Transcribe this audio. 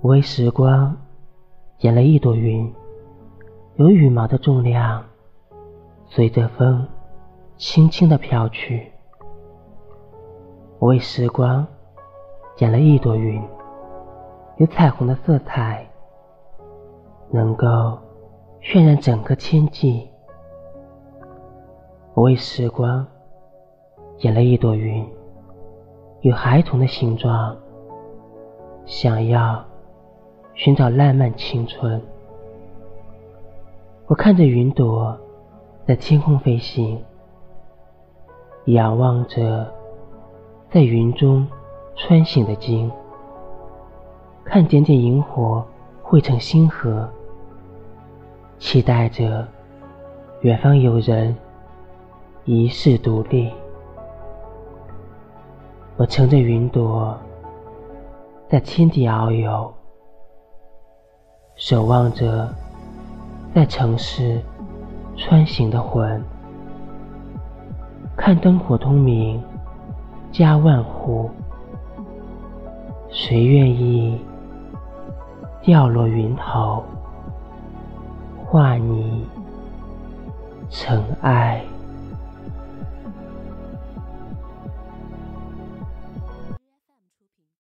我为时光剪了一朵云，有羽毛的重量随着风轻轻的飘去。我为时光剪了一朵云，有彩虹的色彩，能够渲染整个天际。我为时光剪了一朵云，有孩童的形状，想要寻找烂漫青春。我看着云朵在天空飞行，仰望着在云中穿行的鲸，看点点萤火汇成星河，期待着远方有人。一世独立，我乘着云朵在天地遨游，守望着在城市穿行的魂。看灯火通明，家万户，谁愿意掉落云头，化你尘埃？